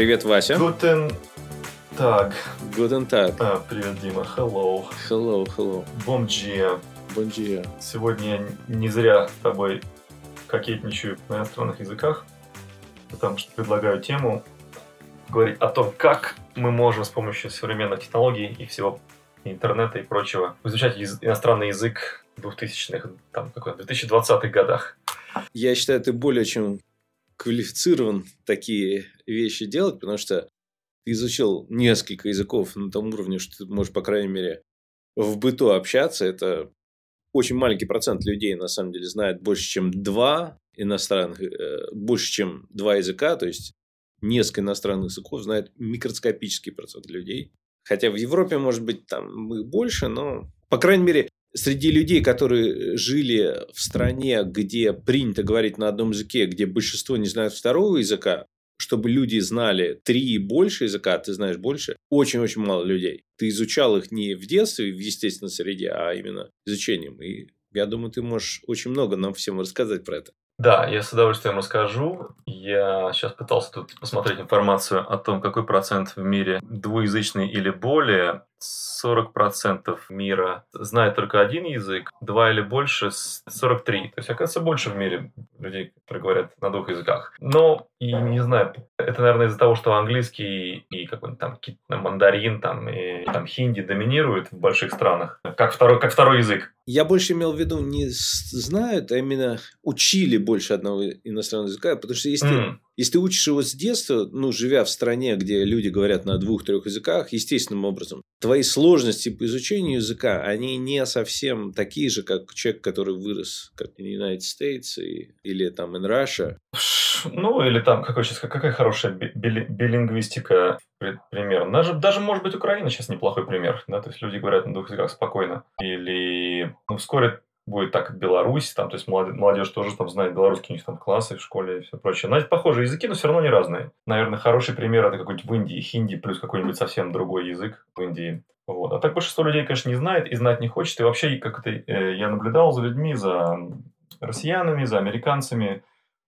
Привет, Вася. Гутен так. Guten Tag. А, привет, Дима. Hello. Hello, hello. Bon dia. Сегодня я не зря с тобой кокетничаю на иностранных языках, потому что предлагаю тему говорить о том, как мы можем с помощью современных технологий и всего интернета и прочего изучать иностранный язык в 2000-х, там, какой 2020-х годах. Я считаю, ты более чем квалифицирован такие вещи делать, потому что ты изучил несколько языков на том уровне, что ты можешь, по крайней мере, в быту общаться. Это очень маленький процент людей, на самом деле, знает больше, чем два иностранных, э, больше, чем два языка, то есть несколько иностранных языков знает микроскопический процент людей. Хотя в Европе, может быть, там их больше, но, по крайней мере, среди людей, которые жили в стране, где принято говорить на одном языке, где большинство не знают второго языка, чтобы люди знали три и больше языка, ты знаешь больше, очень-очень мало людей. Ты изучал их не в детстве, в естественной среде, а именно изучением. И я думаю, ты можешь очень много нам всем рассказать про это. Да, я с удовольствием расскажу. Я сейчас пытался тут посмотреть информацию о том, какой процент в мире двуязычный или более. 40% мира знает только один язык, два или больше – 43. То есть, оказывается, больше в мире людей, которые говорят на двух языках. Но, и не знаю, это, наверное, из-за того, что английский и какой-нибудь там мандарин там, и там хинди доминируют в больших странах, как второй, как второй язык. Я больше имел в виду не знают, а именно учили больше одного иностранного языка, потому что если, М. если ты учишь его с детства, ну, живя в стране, где люди говорят на двух-трех языках, естественным образом, твои сложности по изучению языка, они не совсем такие же, как человек, который вырос как в United States и- или там in Russia. Ну, или там, какой сейчас, какая хорошая би- били- билингвистика, при- пример. Даже, даже, может быть, Украина сейчас неплохой пример, да, то есть люди говорят на двух языках спокойно. Или, ну, вскоре будет так Беларусь, там, то есть молодежь, молодежь тоже там знает белорусский, у них там классы в школе и все прочее. Но похожие языки, но все равно не разные. Наверное, хороший пример это какой-нибудь в Индии, хинди плюс какой-нибудь совсем другой язык в Индии. Вот. А так большинство людей, конечно, не знает и знать не хочет. И вообще, как это э, я наблюдал за людьми, за россиянами, за американцами,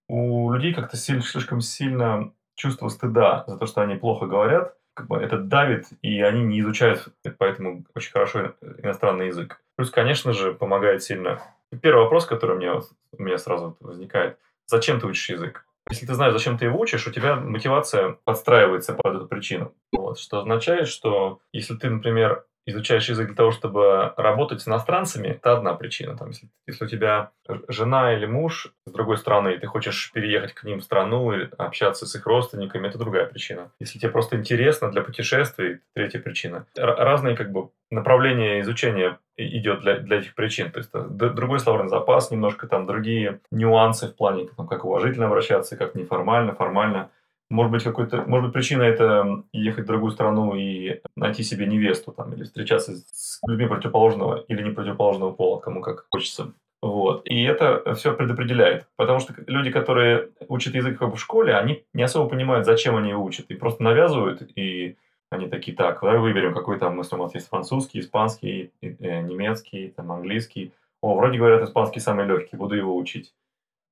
у людей как-то слишком сильно чувство стыда за то, что они плохо говорят, как бы это давит, и они не изучают поэтому очень хорошо иностранный язык. Плюс, конечно же, помогает сильно. Первый вопрос, который у меня, у меня сразу возникает, зачем ты учишь язык? Если ты знаешь, зачем ты его учишь, у тебя мотивация подстраивается под эту причину. Вот, что означает, что если ты, например, изучаешь язык для того, чтобы работать с иностранцами, это одна причина. Там, если, если у тебя жена или муж с другой страны, и ты хочешь переехать к ним в страну или общаться с их родственниками, это другая причина. Если тебе просто интересно для путешествий, третья причина. Р- разные как бы направления изучения и- идет для, для этих причин. То есть э, другой словарный запас, немножко там другие нюансы в плане, там, как уважительно обращаться, как неформально, формально. Может быть, какой-то, может быть, причина это ехать в другую страну и найти себе невесту там, или встречаться с людьми противоположного или не противоположного пола, кому как хочется. Вот. И это все предопределяет. Потому что люди, которые учат язык как бы в школе, они не особо понимают, зачем они его учат. И просто навязывают, и они такие, так, давай выберем, какой там, если у нас есть французский, испанский, э, немецкий, там, английский. О, вроде говорят, испанский самый легкий, буду его учить.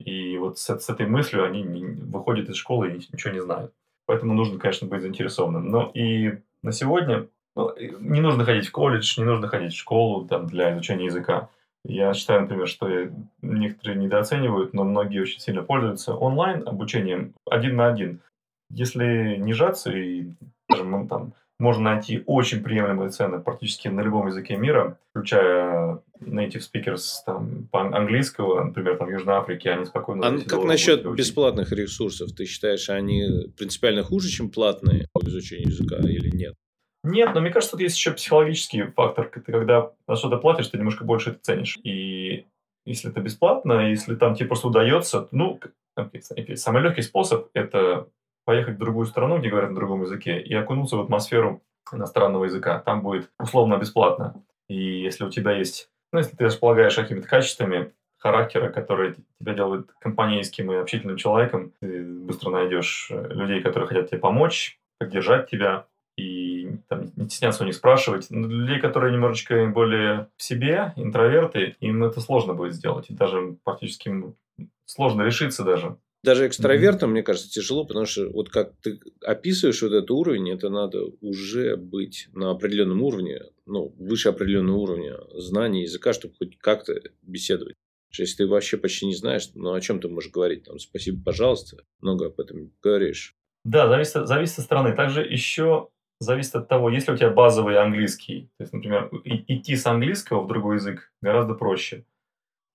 И вот с, с этой мыслью они не- выходят из школы и ничего не знают. Поэтому нужно, конечно, быть заинтересованным. Но и на сегодня ну, не нужно ходить в колледж, не нужно ходить в школу там, для изучения языка. Я считаю, например, что некоторые недооценивают, но многие очень сильно пользуются онлайн обучением один на один. Если не жаться и скажем, ну, там, можно найти очень приемлемые цены практически на любом языке мира, включая native speakers там, по английского, например, там, в Южной Африке, они спокойно... А за 10 как насчет бесплатных ресурсов? Ты считаешь, они принципиально хуже, чем платные по изучению языка или нет? Нет, но мне кажется, тут есть еще психологический фактор. Ты когда за что-то платишь, ты немножко больше это ценишь. И если это бесплатно, если там тебе просто удается, ну, самый легкий способ – это поехать в другую страну, где говорят на другом языке, и окунуться в атмосферу иностранного языка. Там будет условно бесплатно. И если у тебя есть, ну, если ты располагаешь какими-то качествами характера, которые тебя делают компанейским и общительным человеком, ты быстро найдешь э, людей, которые хотят тебе помочь, поддержать тебя, и там, не стесняться у них спрашивать. Но для людей, которые немножечко более в себе, интроверты, им это сложно будет сделать. И даже практически сложно решиться даже Даже экстравертам, mm-hmm. мне кажется, тяжело, потому что вот как ты описываешь вот этот уровень, это надо уже быть на определенном уровне, ну, выше определенного уровня знаний языка, чтобы хоть как-то беседовать. Если ты вообще почти не знаешь, ну о чем ты можешь говорить? Там, спасибо, пожалуйста, много об этом говоришь. Да, зависит, зависит от страны. Также еще зависит от того, есть ли у тебя базовый английский. То есть, например, идти с английского в другой язык гораздо проще.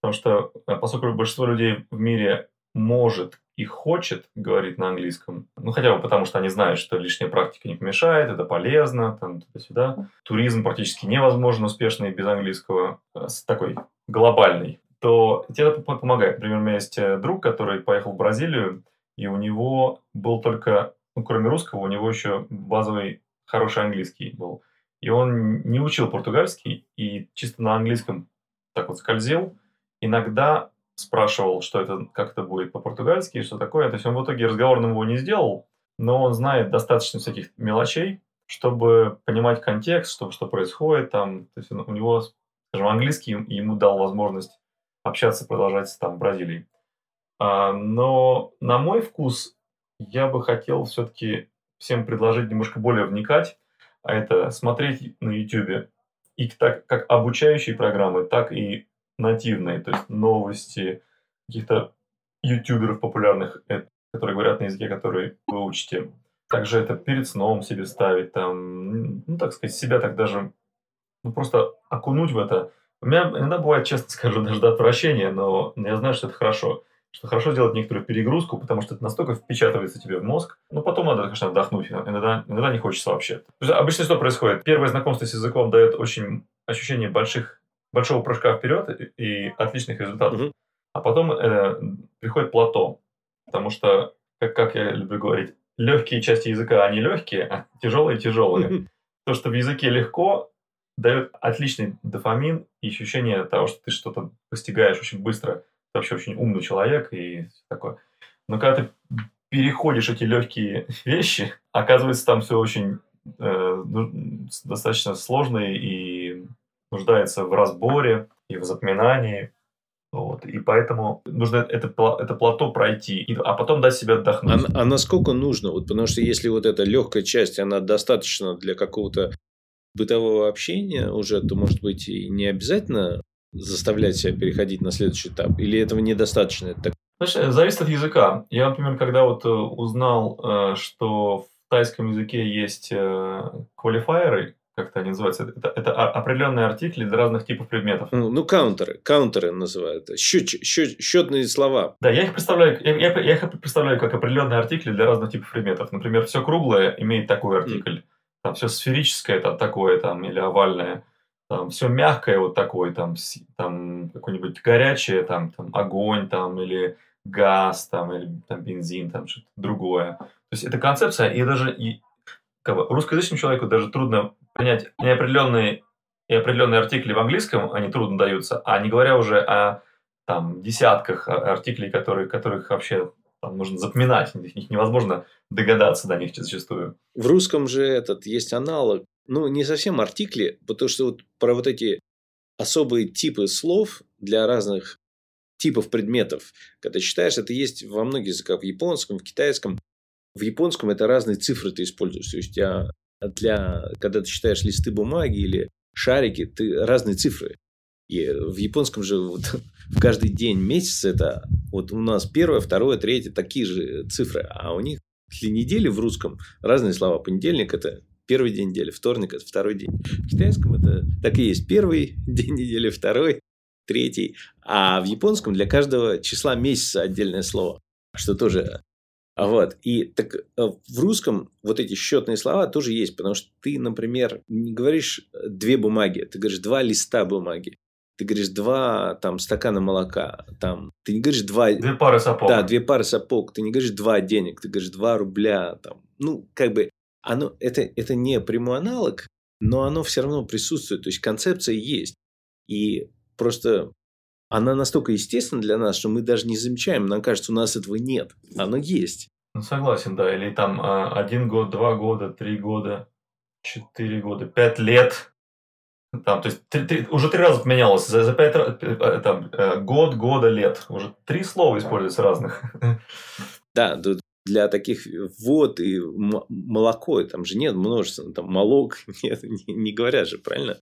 Потому что, э, поскольку большинство людей в мире может и хочет говорить на английском, ну хотя бы потому, что они знают, что лишняя практика не помешает, это полезно, там туда-сюда. Туризм практически невозможен успешный без английского, э, такой глобальный, то тебе это помогает. Например, у меня есть э, друг, который поехал в Бразилию, и у него был только, ну, кроме русского, у него еще базовый хороший английский был. И он не учил португальский, и чисто на английском так вот скользил. Иногда спрашивал, что это, как это будет по-португальски, что такое. То есть он в итоге разговорным его не сделал, но он знает достаточно всяких мелочей, чтобы понимать контекст, чтобы что происходит там. То есть у него, скажем, английский ему дал возможность общаться, продолжать там в Бразилии. А, но на мой вкус я бы хотел все-таки всем предложить немножко более вникать, а это смотреть на YouTube и так как обучающие программы, так и нативные, то есть новости каких-то ютуберов популярных, э, которые говорят на языке, который вы учите. Также это перед сном себе ставить, там, ну, так сказать, себя так даже, ну, просто окунуть в это. У меня иногда бывает, честно скажу, даже до отвращения, но я знаю, что это хорошо что хорошо сделать некоторую перегрузку, потому что это настолько впечатывается тебе в мозг. Но потом надо, конечно, отдохнуть. Иногда, иногда не хочется вообще. Обычно что происходит? Первое знакомство с языком дает очень ощущение больших, большого прыжка вперед и отличных результатов. Угу. А потом э, приходит плато. Потому что, как, как я люблю говорить, легкие части языка, они легкие, а тяжелые тяжелые. То, что в языке легко, дает отличный дофамин и ощущение того, что ты что-то постигаешь очень быстро вообще очень умный человек и такое. Но когда ты переходишь эти легкие вещи, оказывается, там все очень э, ну, достаточно сложно и нуждается в разборе и в запоминании. Вот. И поэтому нужно это, это плато пройти, а потом дать себе отдохнуть. А, а насколько нужно? Вот, потому что если вот эта легкая часть, она достаточно для какого-то бытового общения уже, то, может быть, и не обязательно заставлять себя переходить на следующий этап? Или этого недостаточно? Это так... Знаешь, зависит от языка. Я, например, когда вот э, узнал, э, что в тайском языке есть э, квалифайеры, как это они называются, это, это определенные артикли для разных типов предметов. Ну, ну каунтеры, каунтеры называют, счет, счет, счетные слова. Да, я их представляю, я, я, я их представляю как определенные артикли для разных типов предметов. Например, все круглое имеет такой артикль, mm. там все сферическое там такое там или овальное там все мягкое вот такое, там, там какое-нибудь горячее, там, там огонь, там, или газ, там, или там бензин, там что-то другое. То есть это концепция, и даже и, как бы, русскоязычному человеку даже трудно понять неопределенные и определенные артикли в английском, они трудно даются, а не говоря уже о там десятках артиклей, которые, которых вообще там нужно запоминать, их невозможно догадаться до них зачастую. В русском же этот есть аналог ну, не совсем артикли, потому что вот про вот эти особые типы слов для разных типов предметов, когда читаешь, это есть во многих языках, в японском, в китайском. В японском это разные цифры ты используешь. То есть, а для, когда ты читаешь листы бумаги или шарики, ты разные цифры. И в японском же вот, в каждый день месяца это вот у нас первое, второе, третье, такие же цифры. А у них для недели в русском разные слова. Понедельник – это первый день недели, вторник – это второй день. В китайском это так и есть первый день недели, второй, третий. А в японском для каждого числа месяца отдельное слово, что тоже вот. И так э, в русском вот эти счетные слова тоже есть, потому что ты, например, не говоришь две бумаги, ты говоришь два листа бумаги. Ты говоришь два там стакана молока, там ты не говоришь два две пары сапог. Да, две пары сапог. Ты не говоришь два денег, ты говоришь два рубля, там. Ну как бы оно, это, это не прямой аналог, но оно все равно присутствует. То есть концепция есть. И просто она настолько естественна для нас, что мы даже не замечаем. Нам кажется, у нас этого нет. Оно есть. Ну, согласен, да. Или там а, один год, два года, три года, четыре года, пять лет. Там, то есть три, три, уже три раза поменялось. За, за пять э, там, э, год, года, лет. Уже три слова используются разных. Да, для таких вод и молоко, там же нет множества, там молок нет, не, не говорят же, правильно?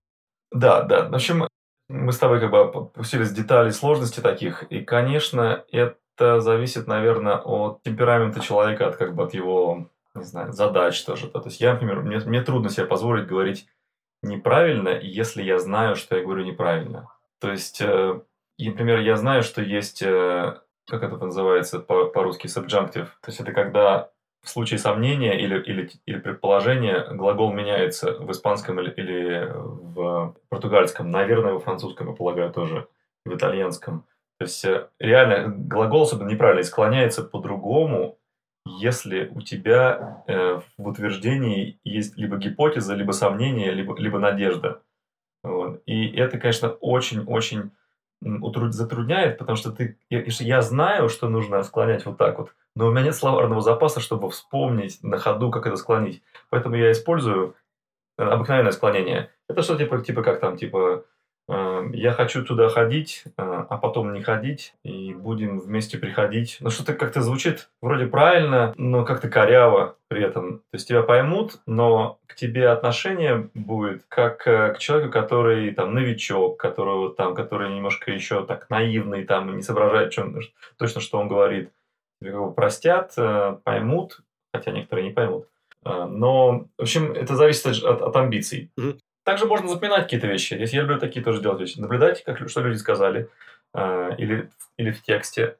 Да, да. В общем, мы с тобой как бы опустились детали сложности таких, и, конечно, это зависит, наверное, от темперамента человека, от как бы от его, не знаю, задач тоже. То есть я, например, мне, мне трудно себе позволить говорить неправильно, если я знаю, что я говорю неправильно. То есть, э, например, я знаю, что есть, э, как это называется по-русски, subjunctive. То есть это когда в случае сомнения или, или, или предположения глагол меняется в испанском или, или в португальском, наверное, во французском, я полагаю, тоже, в итальянском. То есть э, реально глагол особенно неправильно склоняется по-другому, если у тебя э, в утверждении есть либо гипотеза, либо сомнение, либо, либо надежда. Вот. И это, конечно, очень-очень затрудняет, потому что ты, я, я знаю, что нужно склонять вот так вот, но у меня нет словарного запаса, чтобы вспомнить на ходу, как это склонить. Поэтому я использую э, обыкновенное склонение. Это что типа, типа как там, типа я хочу туда ходить, э, а потом не ходить, и будем вместе приходить. Ну, что-то как-то звучит вроде правильно, но как-то коряво при этом. То есть тебя поймут, но к тебе отношение будет как э, к человеку, который там новичок, которого там, который немножко еще так наивный, там, не соображает чем, точно, что он говорит. Его простят, э, поймут, хотя некоторые не поймут. Но, в общем, это зависит от, от амбиций. Также можно запоминать какие-то вещи. Если я люблю такие тоже делать вещи. Наблюдать, как, что люди сказали, э, или, или в тексте.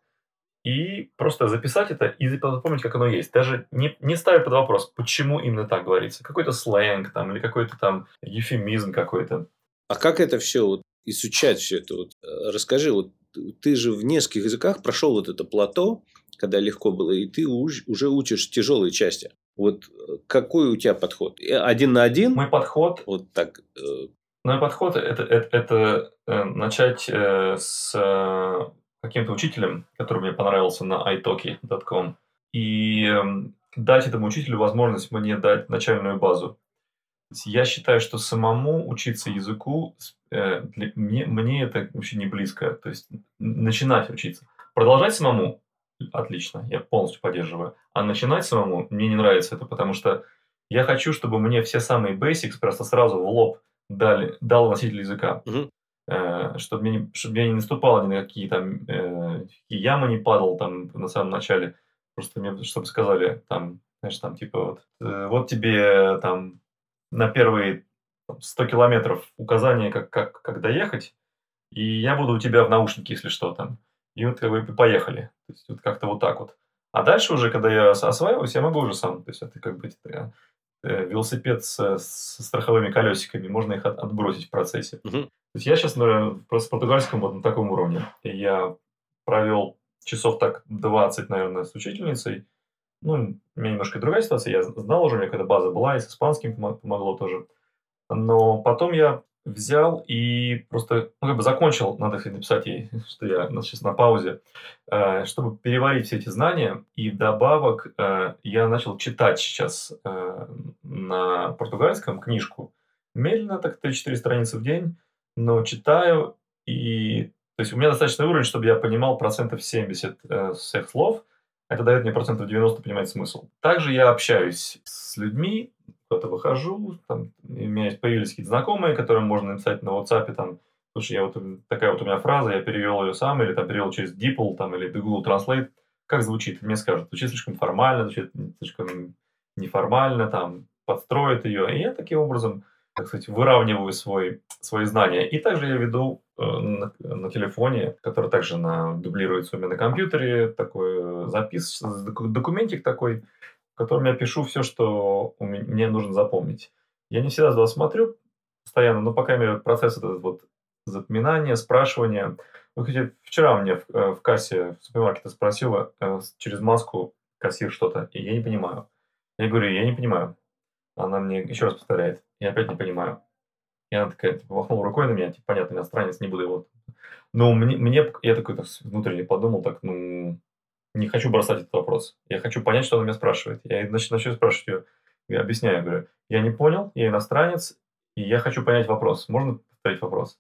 И просто записать это и запомнить, как оно есть. Даже не, не ставя под вопрос, почему именно так говорится. Какой-то сленг там, или какой-то там эвфемизм какой-то. А как это все вот, изучать все это? Вот, расскажи, вот ты же в нескольких языках прошел вот это плато, когда легко было, и ты уж, уже учишь тяжелые части. Вот э, какой у тебя подход? Э, один на один? Мой подход... Вот так. Э, Мой подход это, это, это начать с каким-то учителем, который мне понравился на italki.com, и эм, дать этому учителю возможность мне дать начальную базу. Я считаю, что самому учиться языку, для, мне, мне это вообще не близко. То есть начинать учиться. Продолжать самому отлично, я полностью поддерживаю. А начинать самому мне не нравится это, потому что я хочу, чтобы мне все самые basics просто сразу в лоб дали, дал носитель языка. Угу. Э, чтобы, мне, чтобы я не наступал ни на какие там э, ямы не падал там на самом начале. Просто мне, чтобы сказали там, знаешь, там типа вот, э, вот тебе там на первые 100 километров указания, как, как, как доехать, и я буду у тебя в наушнике, если что там. И вот как бы поехали. То есть вот как-то вот так вот. А дальше уже, когда я осваиваюсь, я могу уже сам. То есть это как бы э, велосипед с, с страховыми колесиками, можно их от, отбросить в процессе. Угу. То есть я сейчас, наверное, просто португальском вот на таком уровне. И я провел часов так 20, наверное, с учительницей. Ну, у меня немножко другая ситуация. Я знал уже, у меня какая-то база была, и с испанским помогло тоже. Но потом я взял и просто, ну, как бы закончил, надо написать ей, что я сейчас на паузе, э, чтобы переварить все эти знания. И вдобавок э, я начал читать сейчас э, на португальском книжку. Медленно, так 3-4 страницы в день, но читаю и... То есть у меня достаточный уровень, чтобы я понимал процентов 70 всех слов. Это дает мне процентов 90 понимать смысл. Также я общаюсь с людьми, куда-то выхожу, там, у меня появились какие-то знакомые, которым можно написать на WhatsApp, там, слушай, я вот, такая вот у меня фраза, я перевел ее сам, или там перевел через DeepL, там, или Google Translate, как звучит? Мне скажут, звучит слишком формально, звучит слишком неформально, там, подстроит ее, и я таким образом, так сказать, выравниваю свой, свои знания. И также я веду э, на, на телефоне, который также на, дублируется у меня на компьютере, такой запис, документик такой, в котором я пишу все, что мне нужно запомнить. Я не всегда туда смотрю постоянно, но, по крайней мере, процесс этот вот запоминания, спрашивания. Ну, хотя вчера мне в, э, в кассе в супермаркете спросила э, через маску кассир что-то, и я не понимаю. Я говорю, я не понимаю. Она мне еще раз повторяет, я опять не понимаю. И она такая, типа, махнула рукой на меня, типа, понятно, иностранец, не буду его... Ну, мне, мне я такой внутренне подумал, так, ну, не хочу бросать этот вопрос. Я хочу понять, что она меня спрашивает. Я начну, начну спрашивать ее, я объясняю, говорю, я не понял, я иностранец, И я хочу понять вопрос. Можно повторить вопрос?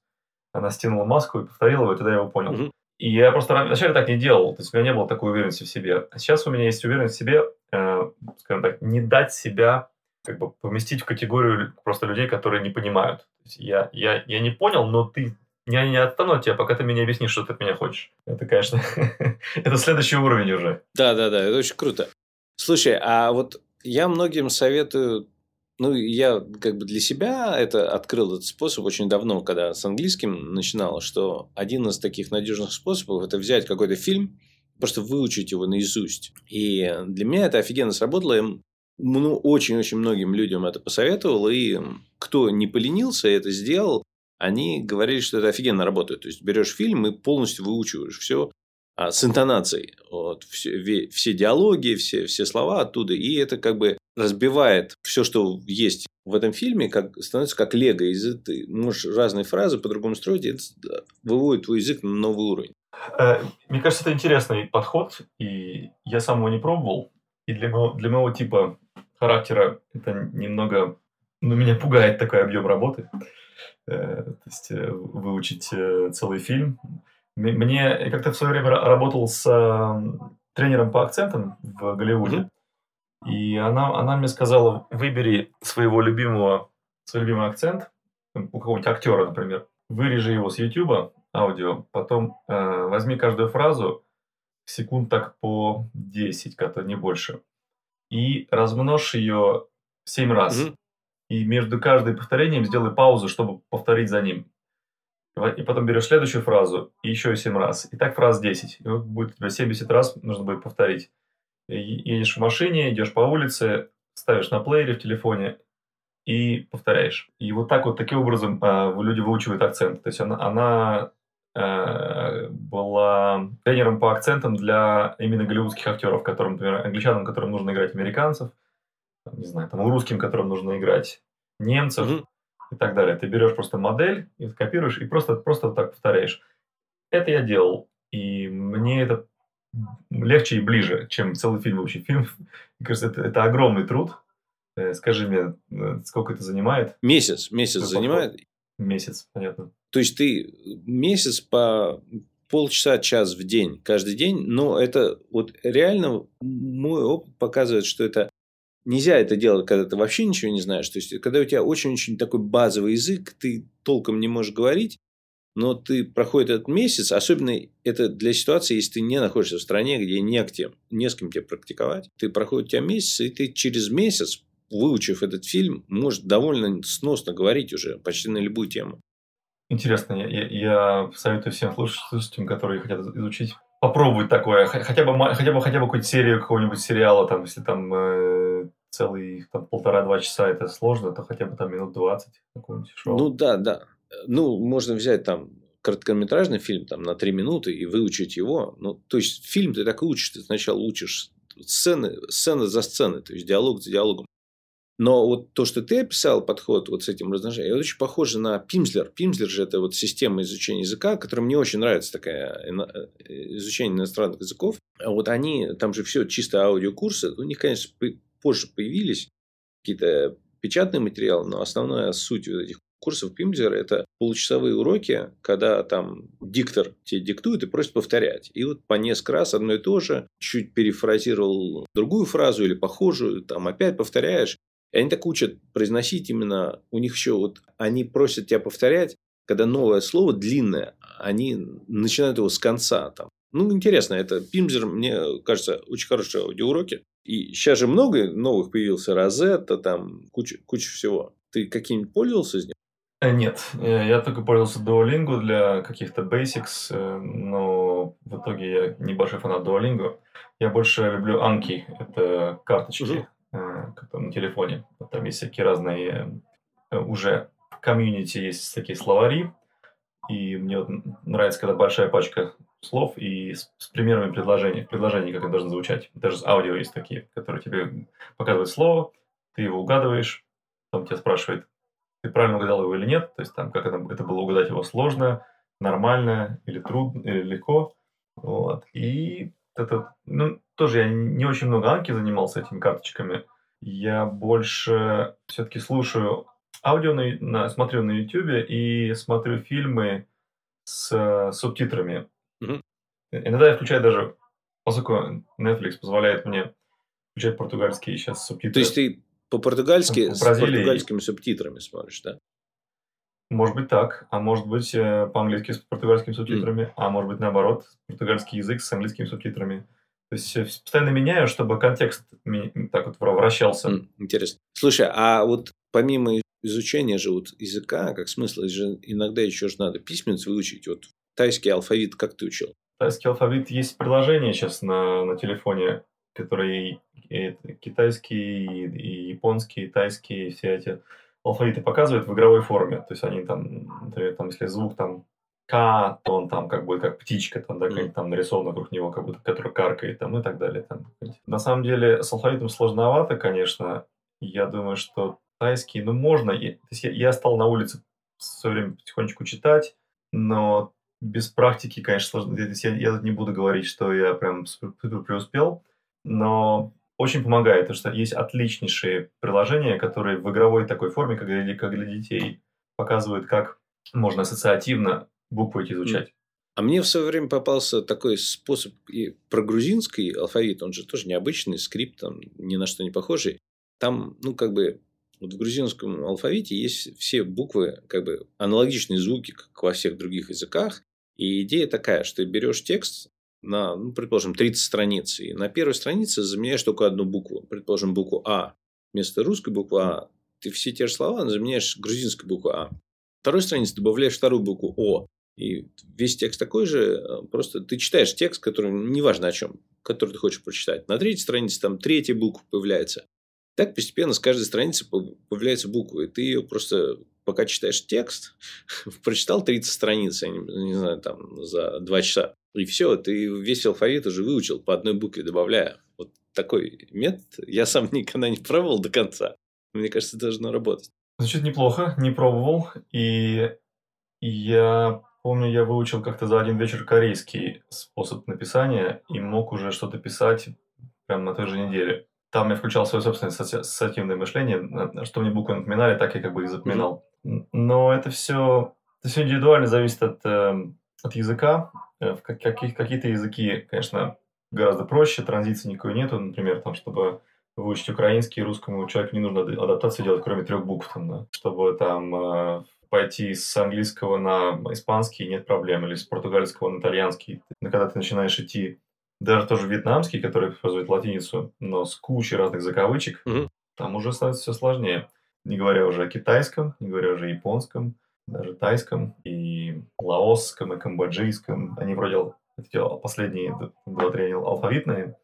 Она стянула маску и повторила его, и тогда я его понял. Мгм. И я просто вначале так не делал, то есть у меня не было такой уверенности в себе. А сейчас у меня есть уверенность в себе, э, скажем так, не дать себя как бы поместить в категорию просто людей, которые не понимают. То есть я, я, я не понял, но ты я не отстану от тебя, пока ты мне объяснишь, что ты от меня хочешь. Это, конечно, это следующий уровень уже. Да, да, да, это очень круто. Слушай, а вот я многим советую, ну, я как бы для себя это открыл этот способ очень давно, когда с английским начинал, что один из таких надежных способов это взять какой-то фильм, просто выучить его наизусть. И для меня это офигенно сработало. Я, ну, очень-очень многим людям это посоветовал, и кто не поленился, это сделал, они говорили, что это офигенно работает. То есть, берешь фильм и полностью выучиваешь все а, с интонацией. Вот, все, все диалоги, все, все слова оттуда. И это как бы разбивает все, что есть в этом фильме, как, становится как лего. И ты можешь разные фразы по-другому строить, и это выводит твой язык на новый уровень. Э, Мне кажется, это интересный подход, и я сам его не пробовал. И для моего, для моего типа характера это немного... Ну, меня пугает такой объем работы. Э, То есть э, выучить э, целый фильм. Мне я как-то в свое время ра- работал с э, тренером по акцентам в Голливуде. И она, она мне сказала, выбери своего любимого, свой любимый акцент, у какого-нибудь актера, например, вырежи его с YouTube, аудио, потом э, возьми каждую фразу секунд так по 10, как-то не больше, и размножь ее 7 раз. Мгм. И между каждым повторением сделай паузу, чтобы повторить за ним. И потом берешь следующую фразу и еще 7 раз. И так фраз 10. И вот будет у тебя 70 раз нужно будет повторить. Едешь в машине, идешь по улице, ставишь на плеере в телефоне и повторяешь. И вот так вот, таким образом э, люди выучивают акцент. То есть она, она э, была тренером по акцентам для именно голливудских актеров, которым, например, англичанам, которым нужно играть американцев, не знаю, там, русским, которым нужно играть немцев Мгм. и так далее. Ты берешь просто модель, и копируешь, и просто, просто так повторяешь. Это я делал, и мне это легче и ближе, чем целый фильм выучить. Фильм, мне кажется, это, это огромный труд. Э, Скажи мне, э, сколько это занимает? Месяц, месяц занимает. Месяц, понятно. То есть ты месяц по полчаса, час в день, каждый день, но это вот реально мой опыт показывает, что это нельзя это делать, когда ты вообще ничего не знаешь. То есть, когда у тебя очень-очень такой базовый язык, ты толком не можешь говорить, но ты проходит этот месяц, особенно это для ситуации, если ты не находишься в стране, где не, к тем, не с кем тебе практиковать. Ты проходит у тебя месяц, и ты через месяц, выучив этот фильм, можешь довольно сносно говорить уже почти на любую тему. Интересно, я, я- я советую всем слуш- слушателям, которые хотят изучить, попробовать такое. Хотя бы, хотя бы, хотя бы какую-нибудь серию какого-нибудь сериала, там, если там э, целый там, полтора-два часа это сложно, то хотя бы там минут 20 какого-нибудь шоу. Ну да, да. Ну, можно взять там короткометражный фильм там, на три минуты и выучить его. Ну, то есть, фильм ты так и учишь. Ты сначала учишь сцены, сцена за сценой, то есть, диалог за диалогом. Но вот то, что ты описал, подход вот с этим размножением, это очень похоже на Пимслер. Пимслер же это вот система изучения языка, которая мне очень нравится, такая ино- э, изучение иностранных языков. А вот они, там же все чисто аудиокурсы, у них, конечно, позже появились какие-то печатные материалы, но основная суть вот этих курсов Пимзер – это получасовые уроки, когда там диктор тебе диктует и просит повторять. И вот по несколько раз одно и то же, чуть перефразировал другую фразу или похожую, там опять повторяешь. И они так учат произносить именно, у них еще вот, они просят тебя повторять, когда новое слово длинное, они начинают его с конца там. Ну, интересно, это Пимзер, мне кажется, очень хорошие аудиоуроки. И сейчас же много новых появился, Розетта, там, куча, куча всего. Ты каким-нибудь пользовался из них? Э, Нет, э, я только пользовался Duolingo для каких-то basics, э, но в итоге я небольшой фанат Duolingo. Я больше люблю Anki, это карточки, которые на телефоне. Там есть всякие разные, уже в комьюнити есть такие словари, и мне вот нравится, когда большая пачка слов и с, с примерами предложений, предложений, как они должны звучать. Даже с аудио есть такие, которые тебе показывают слово, ты его угадываешь, потом тебя спрашивает, ты правильно угадал его или нет, то есть там как это, это было угадать его сложно, нормально или трудно, или легко. Вот. И это, ну, тоже я не очень много анки занимался этими карточками. Я больше все-таки слушаю аудио на, на, смотрю на YouTube и смотрю фильмы с э, субтитрами. Иногда я включаю даже, поскольку Netflix позволяет мне включать португальские сейчас субтитры. То есть ты по-португальски с португальскими субтитрами смотришь, да? Может быть так, а может быть э, по-английски с португальскими субтитрами, а может быть наоборот, португальский язык с английскими субтитрами. То есть э, постоянно меняю, чтобы контекст так вот вра- вращался. М, Интересно. Слушай, а вот помимо изучения же вот языка, как смысла, же иногда еще же надо письменность выучить. Вот тайский алфавит как ты учил? Тайский алфавит есть приложение сейчас на, на телефоне, которые китайский, и, и японский, и тайский, и все эти алфавиты показывают в игровой форме. То есть они там, например, там, если звук там К, то он там как бы как птичка, там, да, какая-нибудь там нарисован вокруг него, как будто, который каркает, там, и так далее. Там. На самом деле с алфавитом сложновато, конечно. Я думаю, что тайский, ну, можно. То есть я, я стал на улице все время потихонечку читать, но без практики, конечно, сложно. Я, я не буду говорить, что я прям преуспел, но очень помогает, потому что есть отличнейшие приложения, которые в игровой такой форме, как для, как для детей, показывают, как можно ассоциативно буквы эти изучать. А мне в свое время попался такой способ и про грузинский алфавит, он же тоже необычный, скрипт, там, ни на что не похожий. Там, ну, как бы, вот в грузинском алфавите есть все буквы, как бы, аналогичные звуки, как во всех других языках. И идея такая, что ты берешь текст на, ну, предположим, 30 страниц, и на первой странице заменяешь только одну букву, предположим, букву А. Вместо русской буквы А ты все те же слова заменяешь грузинской буквой А. Второй странице добавляешь вторую букву О. И весь текст такой же, э, просто ты читаешь текст, который неважно о чем, который ты хочешь прочитать. На третьей странице там третья буква появляется. Так постепенно с каждой страницы по- появляется буква, и ты ее просто, пока читаешь текст, прочитал 30 страниц, я не, не знаю, там, за 2 часа, и все, ты весь алфавит уже выучил, по одной букве добавляя. Вот такой метод я сам никогда не пробовал до конца. Мне кажется, должно работать. Звучит неплохо, не пробовал. И я помню, я выучил как-то за один вечер корейский способ написания и мог уже что-то писать прямо на той же неделе. Там я включал свое собственное ассоциативное мышление, на что мне буквы напоминали, так я как бы их запоминал. Но это все, это все индивидуально зависит от, эм, от языка. Э, В как- каких, какие-то языки, конечно, гораздо проще, транзиции никакой нету, например, там, чтобы выучить украинский, русскому человеку не нужно ад- адаптацию делать, кроме трех букв, там, да. чтобы там э, пойти с английского на испанский нет проблем, или с португальского на итальянский. Но когда ты начинаешь идти, даже тоже вьетнамский, который использует латиницу, но с кучей разных заковычек, Мгм. там уже становится все сложнее. Не говоря уже о китайском, не говоря уже о японском, даже тайском и лаосском и камбоджийском. Они вроде последние два-три алфавитные,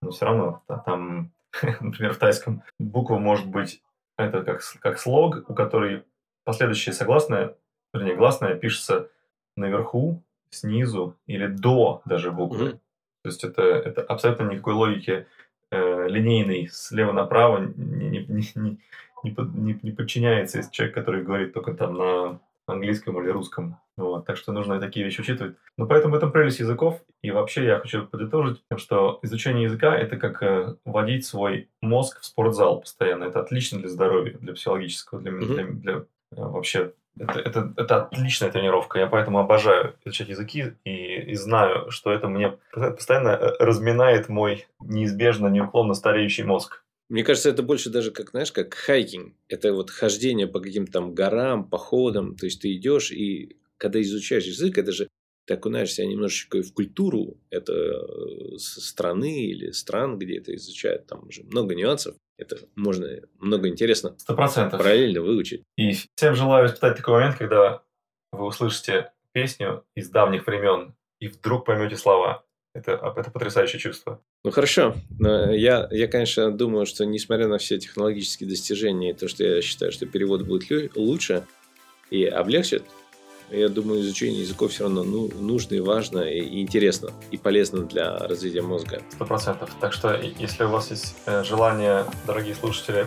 но все равно та- там, например, в тайском буква может быть это как, как слог, у которой последующее согласное, вернее, гласное пишется наверху, снизу или до даже буквы. Мгм. То есть это, это абсолютно никакой логики э, линейной слева направо не, не, не, не, не не- подчиняется если человек, который говорит только там на английском или русском. Вот, так что нужно и такие вещи учитывать. Но поэтому в этом прелесть языков. И вообще я хочу подытожить, что изучение языка – это как э, вводить свой мозг в спортзал постоянно. Это отлично для здоровья, для психологического, для, Мгм. для, для, э, вообще это, это, это отличная тренировка. Я поэтому обожаю изучать языки и, и знаю, что это мне постоянно э, разминает мой неизбежно, неуклонно стареющий мозг. Мне кажется, это больше даже как, знаешь, как хайкинг. Это вот хождение по каким-то там горам, походам. То есть ты идешь и когда изучаешь язык, это же ты окунаешься немножечко в культуру это э, страны или стран, где это изучают. Там уже много нюансов. Это можно много интересно Сто процентов. параллельно выучить. И всем желаю испытать такой момент, когда вы услышите песню из давних времен и вдруг поймете слова. Это, это потрясающее чувство. Ну хорошо. Я, я, конечно, думаю, что несмотря на все технологические достижения и то, что я считаю, что перевод будет лучше и облегчит, я думаю, изучение языков все равно ну, нужно и важно, и, интересно, и полезно для развития мозга. Сто процентов. Так что, если у вас есть э, желание, дорогие слушатели,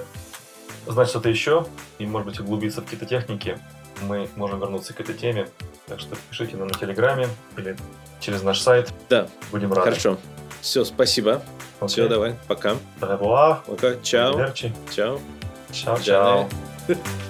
знать что-то еще и, может быть, углубиться в какие-то техники, мы можем вернуться к этой теме. Так что пишите нам на Телеграме или через наш сайт. Да, Будем рады. хорошо. Все, спасибо. Окей. Все, давай, пока. Пока. Чао. Чао. Чао, чао.